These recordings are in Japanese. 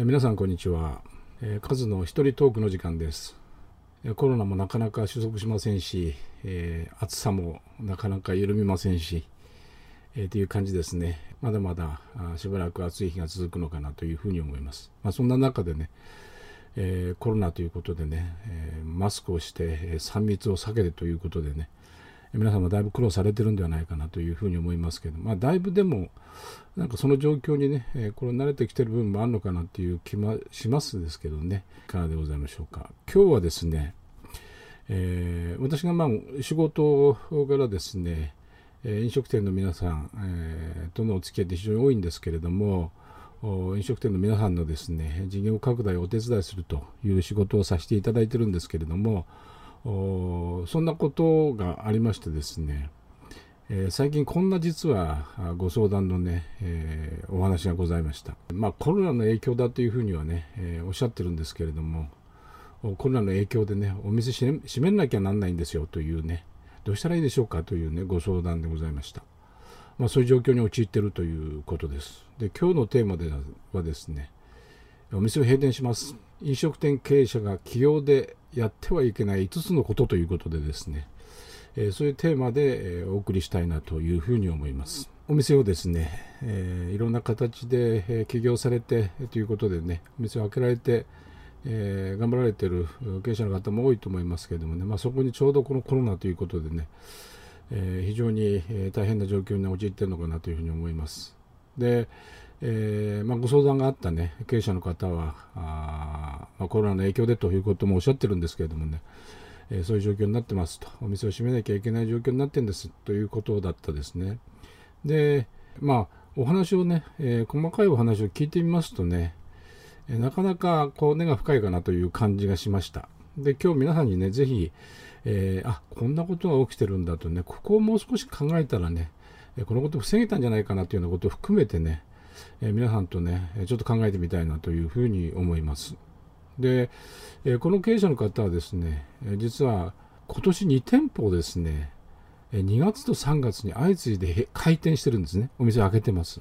え皆さんこんにちは、えー、数の一人トークの時間です、えコロナもなかなか収束しませんし、えー、暑さもなかなか緩みませんし、えー、という感じですね。まだまだしばらく暑い日が続くのかなというふうに思います、まあ、そんな中でね、えコロナということでね、えマスクをして、3密を避けてということでね、皆さんもだいぶ苦労されてるんではないかなというふうに思いますけど、まあ、だいぶでも、なんかその状況にね、えー、これ慣れてきてる部分もあるのかなっていう気もしますですけどね、いかがでございましょうか。今日はですね、えー、私がまあ仕事からですね、え飲食店の皆さん、えー、とのお付き合いって非常に多いんですけれども、飲食店の皆さんのですね事業拡大をお手伝いするという仕事をさせていただいてるんですけれども、そんなことがありましてですね、えー、最近こんな実はご相談のね、えー、お話がございました。まあコロナの影響だというふうにはね、えー、おっしゃってるんですけれども、コロナの影響でね、お店閉めなきゃなんないんですよというね、どうしたらいいでしょうかというね、ご相談でございました。まあそういう状況に陥っているということです。で、今日のテーマではですね、お店を閉店します。飲食店経営者が起業でやってはいけない5つのことということでですね、え、そういうテーマで、え、お送りしたいなというふうに思います。お店をですね、え、いろんな形で、え起業されて、ということでね、お店を開けられて、え頑張られている経営者の方も多いと思いますけれどもね、まあ、そこにちょうどこのコロナということでね、え非常に、大変な状況に陥っているのかなというふうに思います。で、えー、まあ、ご相談があったね、経営者の方は、あまあ、コロナの影響でということもおっしゃってるんですけれどもね、えー、そういう状況になってますと、お店を閉めなきゃいけない状況になってるんですということだったですね。で、まあ、お話をね、えー、細かいお話を聞いてみますとね、えなかなかこう根が深いかなという感じがしました。で、今日皆さんにね、ぜひ、えあ、こんなことが起きてるんだとね、ここをもう少し考えたらね、このことを防げたんじゃないかなというようなことを含めてね、え皆さんとね、ちょっと考えてみたいなというふうに思います。で、えこの経営者の方はですね、実は今年2店舗ですね、2月と3月に相次いで開店してるんですね。お店開けてます。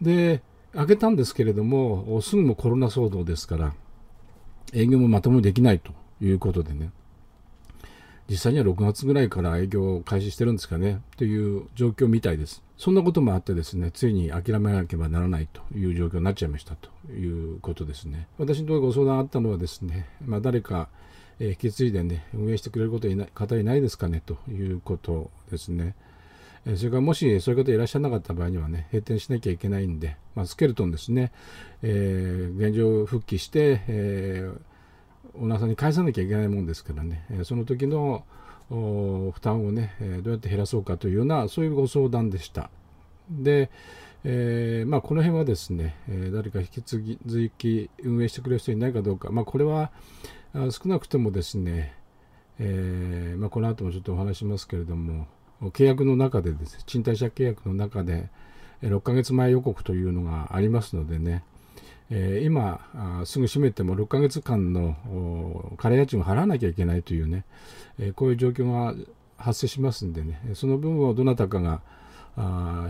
で、開けたんですけれども、すぐもコロナ騒動ですから、営業もまともにできないということでね、実際には6月ぐらいから営業を開始してるんですかね、という状況みたいです。そんなこともあってですね、ついに諦めなければならないという状況になっちゃいましたということですね。私のところご相談あったのはですね、まあ、誰か、え、引き継いでね、運営してくれることいない方いないですかねということですね。えそれからもしそういう方いらっしゃらなかった場合にはね、閉店しなきゃいけないんで、まあ、スケルトンですね、えー、現状復帰して、えーオーナーさんに返さなきゃいけないもんですからね、えその時の負担をね、えどうやって減らそうかというようなそういうご相談でした。で、えー、まあ、この辺はですね、え誰か引き継ぎ運営してくれる人いないかどうか、まあ、これは少なくともですね、えー、まあ、この後もちょっとお話しますけれども契約の中でです。ね賃貸借契約の中で6ヶ月前予告というのがありますのでね、えー、今すぐ閉めても6ヶ月間の空家賃を払わなきゃいけないというね、え、こういう状況が発生しますんでねその分をどなたかが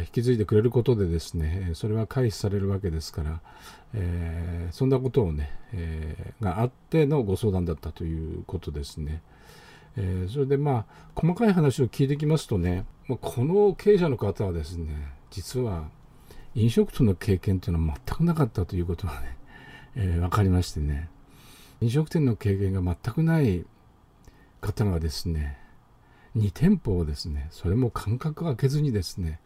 引き継いでくれることでですねそれは回避されるわけですから、え、そんなことをね、え、があってのご相談だったということですね。え、それでまあ細かい話を聞いてきますとねこの経営者の方はですね実は飲食との経験というのは全くなかったということがね、えー、分かりましてね。飲食店の経験が全くない方がですね2店舗をですねそれも間隔を空けずにですね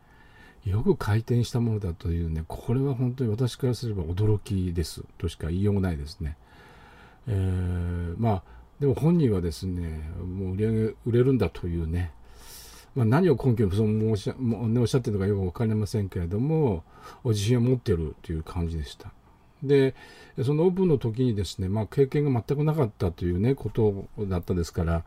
よく回転したものだというねこれは本当に私からすれば驚きですとしか言いようがないですね、えー、まあでも本人はですねもう売り上げ売れるんだというねまあ、何を根拠にそう申し,、ね、おっしゃってるのかよく分かりませんけれども自信を持ってるという感じでした。でそのオープンの時にですね、まあ、経験が全くなかったというねことだったですから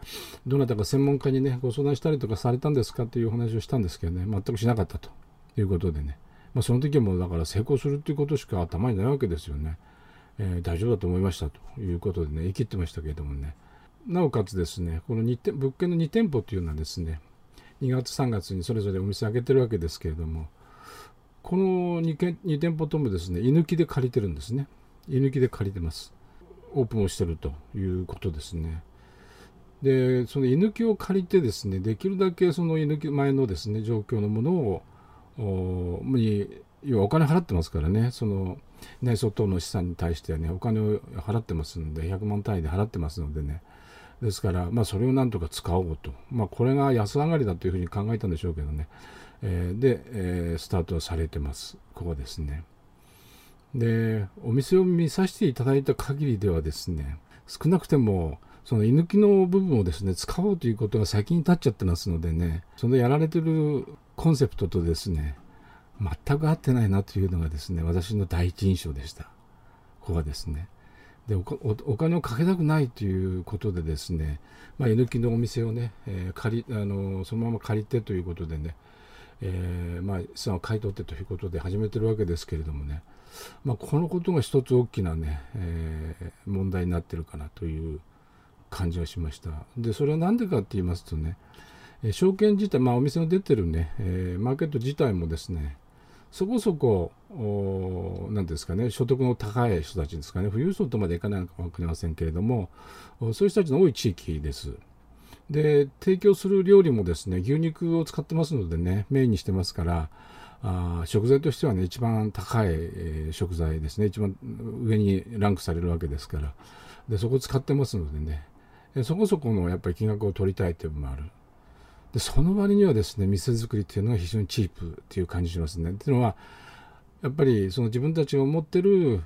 どなたか専門家にねご相談したりとかされたんですかというお話をしたんですけどね全くしなかったということでね、まあ、その時はもだから成功するということしか頭にないわけですよね、えー、大丈夫だと思いましたということでね言い切ってましたけれどもね。なおかつですねこの2店物件の2店舗というのはですね2月3月にそれぞれお店開けてるわけですけれどもこの 2, 2店舗ともですね居抜きで借りてるんですね。居抜きで借りてます。オープンをしてるということですね。でその居抜きを借りてですねできるだけその居抜き前のですね状況のものをに要はお金払ってますからね。その内装等の資産に対してはねお金を払ってますんで100万単位で払ってますのでね。ですから、まあ、それをなんとか使おうと、まあ、これが安上がりだというふうに考えたんでしょうけどね、えー、で、えー、スタートされてます、ここですね。で、お店を見させていただいた限りではですね、少なくても、その居抜きの部分をですね、使おうということが先に立っちゃってますのでね、そのやられてるコンセプトとですね、全く合ってないなというのがですね、私の第一印象でした。ここはですね。でお金をかけたくないということでですね、まあ、居抜きのお店をね、えー、借りあのそのまま借りてということでね、えー、まあ、資産を買い取ってということで始めてるわけですけれどもね、まあ、このことが一つ大きなね、えー、問題になってるかなという感じがしました。で、それは何でかって言いますとね、証券自体、まあ、お店の出てるね、え、マーケット自体もですね、そこそこ、何ですかね、所得の高い人たちですかね、富裕層とまでいかないのかも分かりませんけれども、そういう人たちの多い地域です。で、提供する料理もですね、牛肉を使ってますのでね、メインにしてますから、あ食材としてはね、一番高い、えー、食材ですね、一番上にランクされるわけですから、でそこを使ってますのでね、そこそこのやっぱり金額を取りたいという部分もある。でその割にはですね、店作りっていうのが非常にチープっていう感じしますね。っていうのは、やっぱりその自分たちが持ってる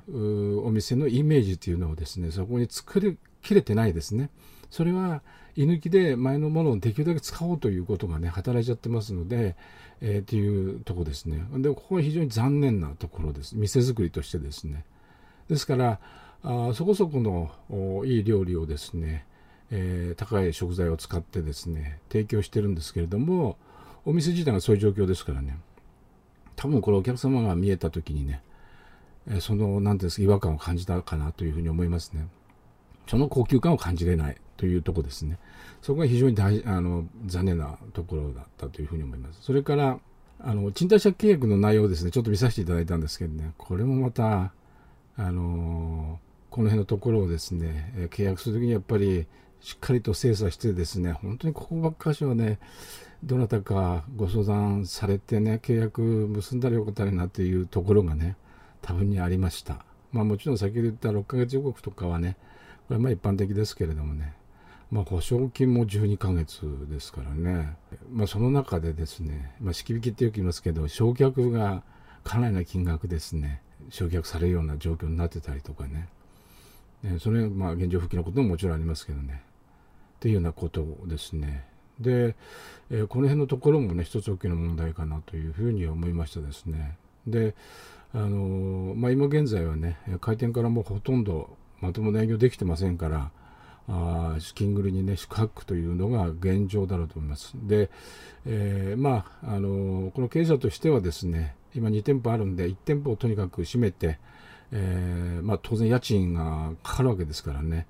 お店のイメージっていうのをですね、そこに作りきれてないですね。それは居抜きで前のものをできるだけ使おうということがね、働いちゃってますので、えー、っていうとこですね。で、ここは非常に残念なところです。店作りとしてですね。ですから、あそこそこのいい料理をですね、えー、高い食材を使ってですね、提供してるんですけれども、お店自体がそういう状況ですからね、多分これお客様が見えた時にね、えその、何ていうんですか、違和感を感じたかなというふうに思いますね。その高級感を感じれないというとこですね。そこが非常に大あの残念なところだったというふうに思います。それから、あの、賃貸借契約の内容ですね、ちょっと見させていただいたんですけどね、これもまた、あのこの辺のところをですね、契約するときにやっぱりしっかりと精査してですね、本当にここばっかしはね、どなたかご相談されてね、契約結んだらよかったなっていうところがね、多分にありました。まあもちろん先ほど言った6ヶ月予告とかはね、これまあ一般的ですけれどもね、まあ保証金も12ヶ月ですからね、まあその中でですね、まあ引き引きってよく言いますけど、償却がかなりな金額ですね、償却されるような状況になってたりとかね、それはまあ現状復帰のことももちろんありますけどね、っていうようなことですね。で、えー、この辺のところもね、一つ大きな問題かなというふうに思いましたですね。で、あのー、まあ、今現在はね、開店からもうほとんどまともな営業できてませんから、あ資金繰りにね、宿泊というのが現状だろうと思います。で、えー、まあ、あの、この経営者としてはですね、今2店舗あるんで、1店舗をとにかく閉めて、え、まあ、当然家賃がかかるわけですからね、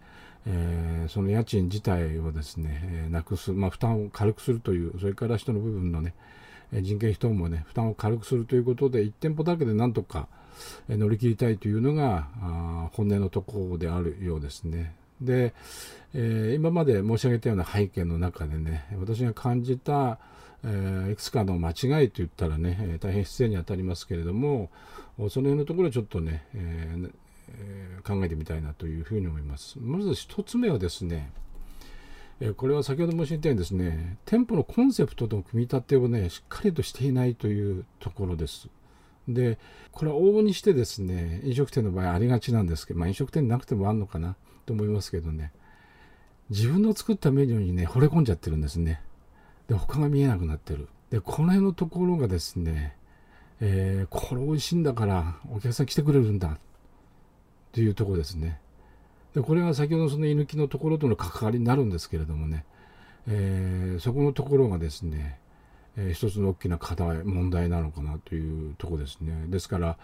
えー、その家賃自体をですね、えー、なくす、まあ、負担を軽くするという、それから人の部分のね、人件費等もね、負担を軽くするということで、1店舗だけでなんとか乗り切りたいというのが、本音のところであるようですね。で、えー、今まで申し上げたような背景の中でね、私が感じた、えー、いくつかの間違いと言ったらね、大変失礼に当たりますけれども、その辺のところちょっとね、え考えてみたいなというふうに思います。まず1つ目はですね、えこれは先ほど申し上げたようにですね、店舗のコンセプトと組み立てをね、しっかりとしていないというところです。で、これは往々にしてですね、飲食店の場合ありがちなんですけど、まあ飲食店なくてもあるのかなと思いますけどね、自分の作ったメニューにね、惚れ込んじゃってるんですね。で、他が見えなくなってる。で、この辺のところがですね、えー、これ美味しいんだからお客さん来てくれるんだというとこですね。でこれが先ほどその居抜きのところとの関わりになるんですけれどもね、えー、そこのところがですね、えー、一つの大きな課題、問題なのかなというとこですね。ですから、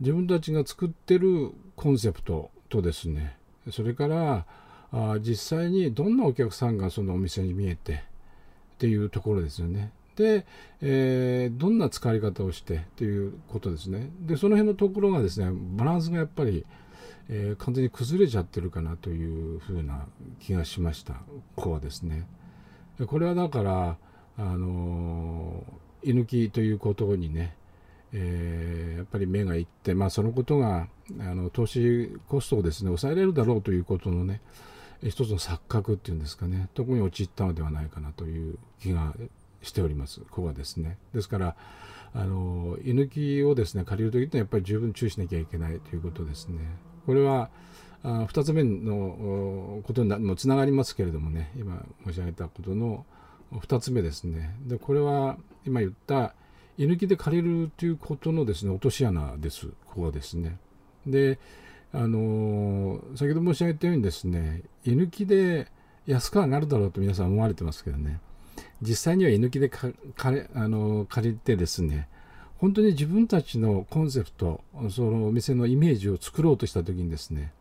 自分たちが作ってるコンセプトとですね、それからあ実際にどんなお客さんがそのお店に見えてっていうところですよね。で、えー、どんな使い方をしてっていうことですね。で、その辺のところがですね、バランスがやっぱり、えー、完全に崩れちゃってるかなというふうな気がしました。子はですね。これはだからあの居抜きということにね、えー、やっぱり目がいって、まあ、そのことがあの投資コストをですね抑えられるだろうということのね一つの錯覚っていうんですかね。特に陥ったのではないかなという気がしております。ここはですね。ですからあの居抜きをですね借りる時ってやっぱり十分注意しなきゃいけないということですね。これはあ2つ目のことにもつながりますけれどもね今申し上げたことの2つ目ですね。でこれは今言った居抜きで借りるということのですね落とし穴です。ここはですね。であの先ほど申し上げたようにですね居抜きで安く上がるだろうと皆さん思われてますけどね。実際には居抜きであの借りてですね本当に自分たちのコンセプトそのお店のイメージを作ろうとした時にですね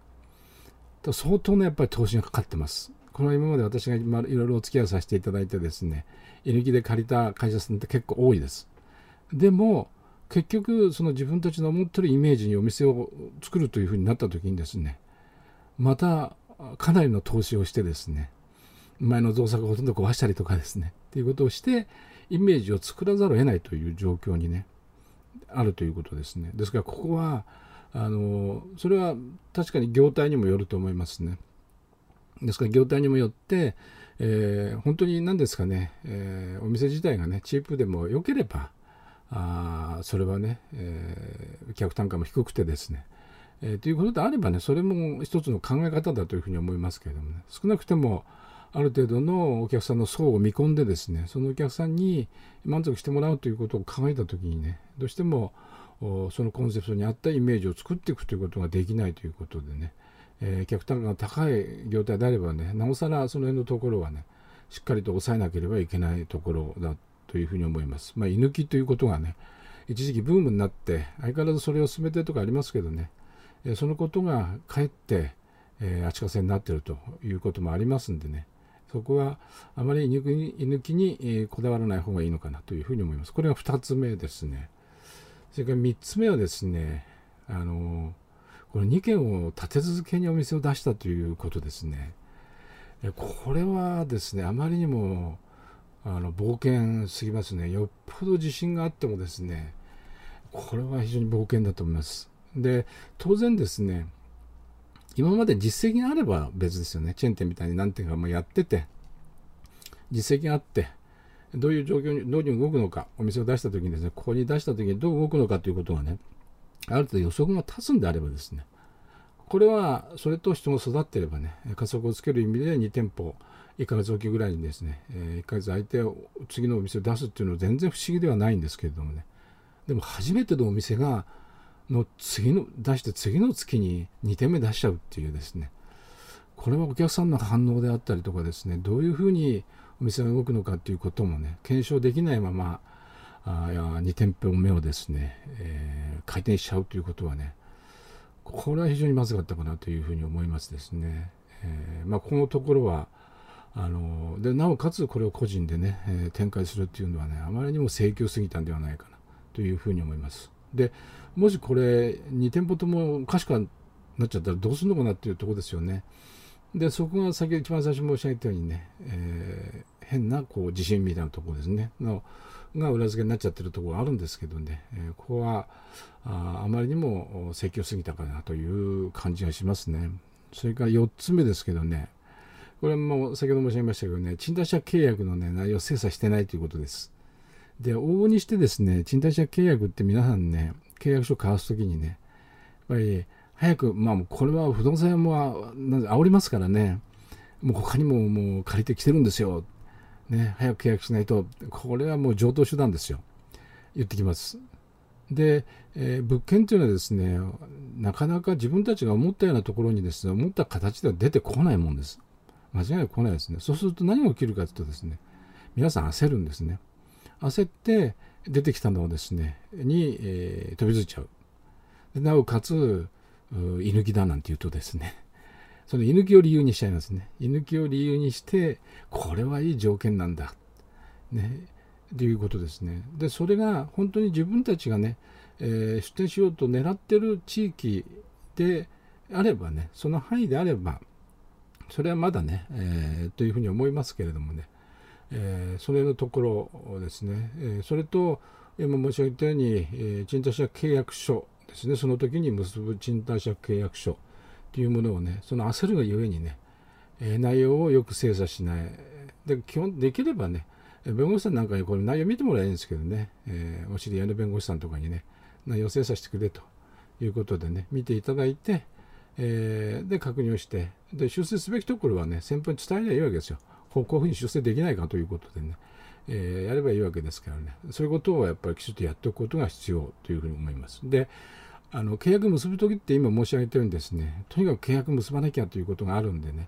相当なやっぱり投資がかかってます。この今まで私がいろいろお付き合いさせていただいてですね居抜きで借りた会社さんって結構多いです。でも結局その自分たちの思ってるイメージにお店を作るというふうになった時にですねまたかなりの投資をしてですね前の造作をほとんど壊したりとかですねっていうことをしてイメージを作らざるを得ないという状況にねあるということですね。ですからここはあのそれは確かに業態にもよると思いますね。ですから業態にもよって、えー、本当に何ですかね、えー、お店自体がねチープでも良ければあそれはね、えー、客単価も低くてですね、えー、ということであればねそれも一つの考え方だというふうに思いますけれどもね。少なくてもある程度のお客さんの層を見込んでですねそのお客さんに満足してもらうということを考えた時にねどうしてもそのコンセプトに合ったイメージを作っていくということができないということでね、えー、客単価が高い業態であればねなおさらその辺のところはねしっかりと抑えなければいけないところだというふうに思います。まあ、居抜きということがね、一時期ブームになって、相変わらずそれを進めてるとかありますけどね、えそのことがかえって、えー、足かせになっているということもありますんでね、そこはあまり居抜きに、えー、こだわらない方がいいのかなというふうに思います。これが2つ目ですね。それから3つ目はですね、あのこの2軒を立て続けにお店を出したということですね。これはですね、あまりにもあの冒険すぎますね。よっぽど自信があってもですね、これは非常に冒険だと思います。で、当然ですね、今まで実績があれば別ですよね。チェーン店みたいに何店かもやってて、実績があって、どういう状況に、どういうふうに動くのか、お店を出した時にですね、ここに出した時にどう動くのかということがね、ある程度予測が立つんであればですね、これはそれと人が育っていればね、加速をつける意味で2店舗、1ヶ月おきぐらいにですね、1ヶ月相手を次のお店を出すっていうのは全然不思議ではないんですけれどもねでも初めてのお店がの次の出して次の月に2点目出しちゃうっていうですねこれはお客さんの反応であったりとかですねどういうふうにお店が動くのかっていうこともね検証できないままあ2店舗目をですね、えー、開店しちゃうということはねこれは非常にまずかったかなというふうに思いますですね。えーまあ、このところはあのでなおかつこれを個人でね、えー、展開するっていうのはねあまりにも請求すぎたんではないかなというふうに思いますでもしこれ2店舗ともおかしくなっちゃったらどうするのかなっていうとこですよね。でそこが先ほど一番最初申し上げたようにね、えー、変なこう自信みたいなところですね。のが裏付けになっちゃってるところがあるんですけどね、えー、ここはああまりにも請求すぎたかなという感じがしますね。それから4つ目ですけどね。これも先ほど申し上げましたけどね、賃貸借契約の、ね、内容を精査してないということです。で、往々にしてですね、賃貸借契約って皆さんね、契約書を交わすときにね、やっぱり早く、まあこれは不動産屋も煽りますからね、もう他にももう借りてきてるんですよ。ね、早く契約しないと、これはもう上等手段ですよ。言ってきます。で、えー、物件っていうのはですね、なかなか自分たちが思ったようなところにですね、思った形では出てこないもんです。間違いなく来ないですね。そうすると何が起きるかというとですね、皆さん焦るんですね。焦って出てきたのをですね、に、えー、飛びついちゃう。でなおかつ、居抜きだなんて言うとですね、その居抜きを理由にしちゃいますね。居抜きを理由にして、これはいい条件なんだ。ね。ということですね。で、それが本当に自分たちがね、えー、出店しようと狙ってる地域で、あればねその範囲であればそれはまだね、えー、というふうに思いますけれどもね、えー、それのところですね、えー、それと今申し上げたように、えー、賃貸借契約書ですね。その時に結ぶ賃貸借契約書というものをねその焦るがゆえにね、え、内容をよく精査しない。で基本できればね弁護士さんなんかにこれ内容見てもらえるんですけどね、え、お知り合いの弁護士さんとかにね内容精査してくれということでね見ていただいて、え、で確認をしてで修正すべきところはね先方に伝えればいいわけですよ。こういうふうに修正できないかということでね、えー、やればいいわけですからねそういうことをやっぱりきちっとやっておくことが必要というふうに思いますであの契約結ぶ時って今申し上げたようにですねとにかく契約結ばなきゃということがあるんでね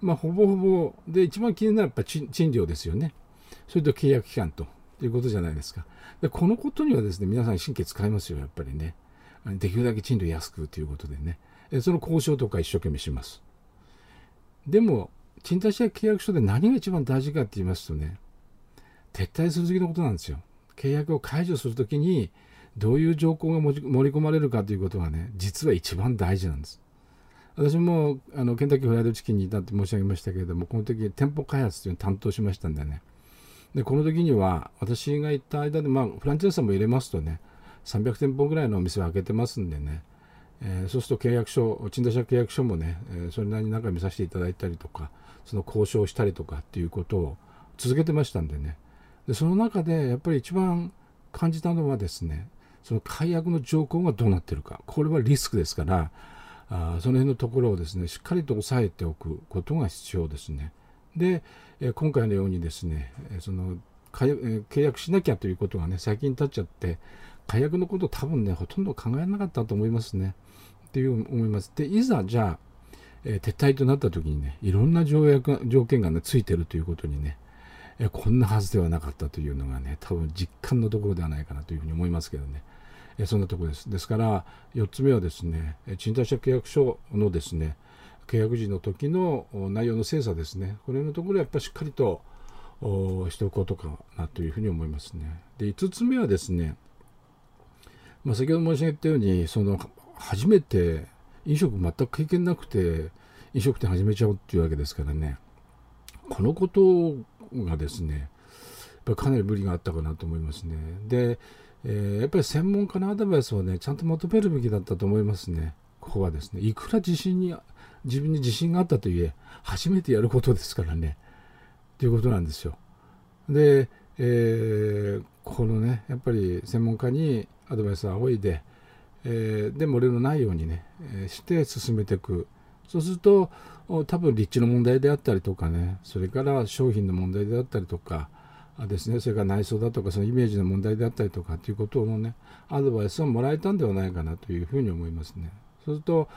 まあほぼほぼで一番気になるのはやっぱ賃料ですよねそれと契約期間ということじゃないですか。でこのことにはですね、皆さん神経使いますよ、やっぱりね。できるだけ賃料安くということでね。その交渉とか一生懸命します。でも、賃貸借契約書で何が一番大事かって言いますとね、撤退する時のことなんですよ。契約を解除するときに、どういう条項が盛り込まれるかということがね、実は一番大事なんです。私もあのケンタッキーフライドチキンにいたって申し上げましたけれども、この時店舗開発というのを担当しましたんでね、でこの時には私が行った間で、まあ、フランチャイズさんも入れますとね300店舗ぐらいのお店を開けてますんでね、えー、そうすると契約書賃貸借契約書もね、えー、それなりに中見させていただいたりとかその交渉したりとかっていうことを続けてましたんでねでその中でやっぱり一番感じたのはですねその解約の条項がどうなってるかこれはリスクですからあその辺のところをですねしっかりと押さえておくことが必要ですね。で、え今回のようにですね、その契約しなきゃということがね、先に立っちゃって、解約のこと多分ね、ほとんど考えなかったと思いますね。っていう思います。で、いざじゃあ、えー、撤退となった時にね、いろんな条約条件がね、ついてるということにね、えー、こんなはずではなかったというのがね、多分実感のところではないかなというふうに思いますけどね。えー、そんなところです。ですから、4つ目はですね、賃貸借契約書のですね、契約時の時の内容の精査ですね、これのところはやっぱりしっかりとしておくことかなというふうに思いますね。で、5つ目はですね、まあ、先ほど申し上げたように、その初めて飲食全く経験なくて飲食店始めちゃおうっていうわけですからね、このことがですね、やっぱかなり無理があったかなと思いますね。で、えー、やっぱり専門家のアドバイスをね、ちゃんと求めるべきだったと思いますね。ここはですね、いくら自信に自分に自信があったといえ初めてやることですからねということなんですよ。で、えー、このねやっぱり専門家にアドバイスを仰いで、えー、で漏れのないようにね、えー、して進めていくそうすると多分立地の問題であったりとかねそれから商品の問題であったりとかですねそれから内装だとかそのイメージの問題であったりとかということのねアドバイスをもらえたんではないかなというふうに思いますね。そうすると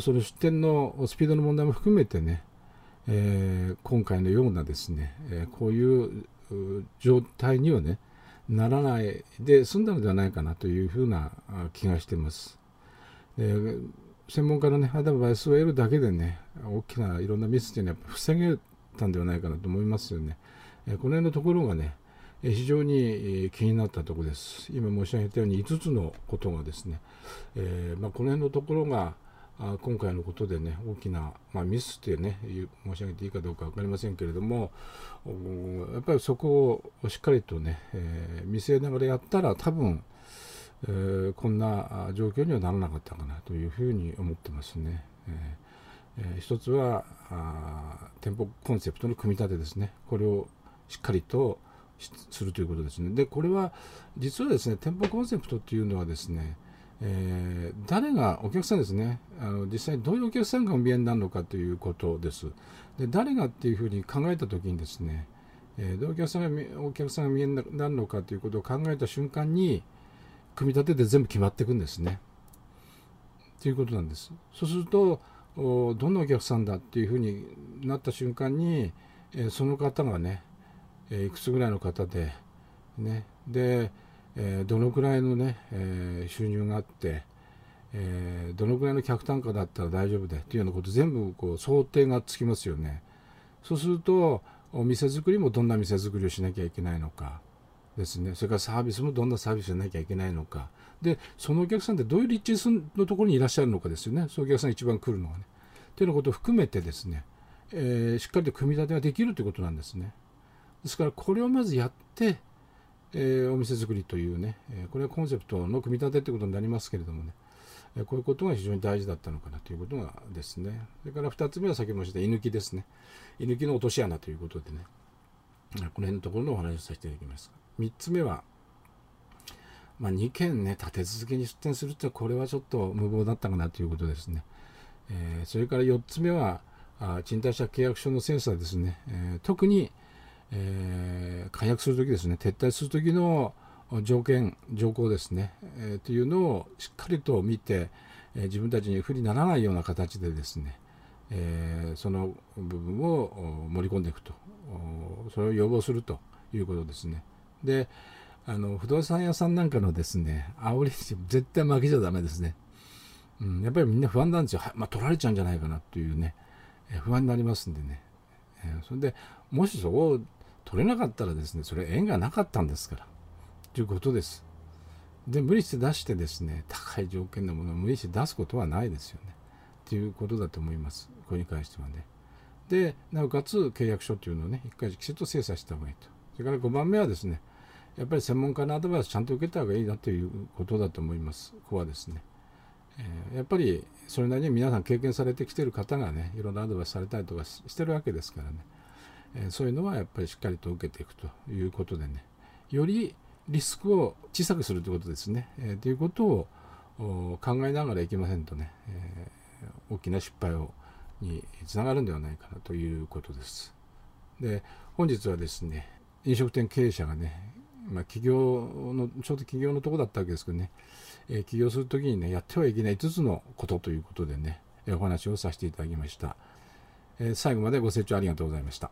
その出店のスピードの問題も含めてね、えー、今回のようなですね、え、こういう状態にはねならないで済んだのではないかなというふうな気がしています。専門家のねアドバイスを得るだけでね大きないろんなミスっていうのは防げたんではないかなと思いますよね。この辺のところがね非常に気になったところです。今申し上げたように5つのことがですね、えー、まあ、この辺のところがあ今回のことでね大きな、まあ、ミスってね申し上げていいかどうか分かりませんけれどもやっぱりそこをしっかりとね、えー、見据えながらやったら多分、えー、こんな状況にはならなかったかなというふうに思ってますね。えーえー、一つはあ店舗コンセプトの組み立てですねこれをしっかりとするということですね。でこれは実はですね店舗コンセプトっていうのはですねえー、誰がお客さんですね。あの実際どういうお客さんがお見えになるのかということです。で誰がっていうふうに考えた時にですね、えー、どういうお客さんがお客さんが見えになるのかということを考えた瞬間に組み立てて全部決まっていくんですね。ということなんです。そうするとどんなお客さんだっていうふうになった瞬間に、えー、その方がね、え、いくつぐらいの方でね。でえー、どのくらいのね、えー、収入があって、えー、どのくらいの客単価だったら大丈夫でっていうようなこと全部こう想定がつきますよね。そうするとお店作りもどんな店作りをしなきゃいけないのかですね。それからサービスもどんなサービスじゃなきゃいけないのか。でそのお客さんってどういう立地のところにいらっしゃるのかですよね。そのお客さんが一番来るのはね。というようなことを含めてですね、えー、しっかりと組み立てができるということなんですね。ですからこれをまずやってえ、お店作りというね、えこれはコンセプトの組み立てということになりますけれどもね、えこういうことが非常に大事だったのかなということがですね、それから2つ目は先ほど申した居抜きですね、居抜きの落とし穴ということでね、この辺のところのお話をさせていただきます。3つ目は、まあ、2件ね、立て続けに出店するってこれはちょっと無謀だったかなということですね。え、それから4つ目は、あ賃貸借契約書のセンサーですね、え、特に、えー、解約するときですね、撤退するときの条件、条項ですね、えー、というのをしっかりと見て、えー、自分たちに不利にならないような形でですね、えー、その部分を盛り込んでいくと、それを要望するということですね。で、あの不動産屋さんなんかのですね、煽り、絶対負けちゃだめですね。うん、やっぱりみんな不安なんですよ。まあ、取られちゃうんじゃないかなというね、え不安になりますんでね。えー、それでもしそこを取れなかったらですねそれ縁がなかったんですから。ということです。で無理して出してですね高い条件のものを無理して出すことはないですよね。ということだと思います。これに関してはね。でなおかつ契約書というのをね一回きちっと精査した方がいいと。それから5番目はですねやっぱり専門家のアドバイスちゃんと受けた方がいいなということだと思います。ここはですね。えやっぱりそれなりに皆さん経験されてきてる方がねいろんなアドバイスされたりとかしてるわけですからね、えそういうのはやっぱりしっかりと受けていくということでね。よりリスクを小さくするということですね、えー、ということを考えながらいけませんとね、えー、大きな失敗をにつながるんではないかなということです。で本日はですね飲食店経営者がねまあ、起業のちょうど起業のとこだったわけですけどね、えー、起業するときにねやってはいけない5つのことということでねお話をさせていただきました、えー、最後までご清聴ありがとうございました。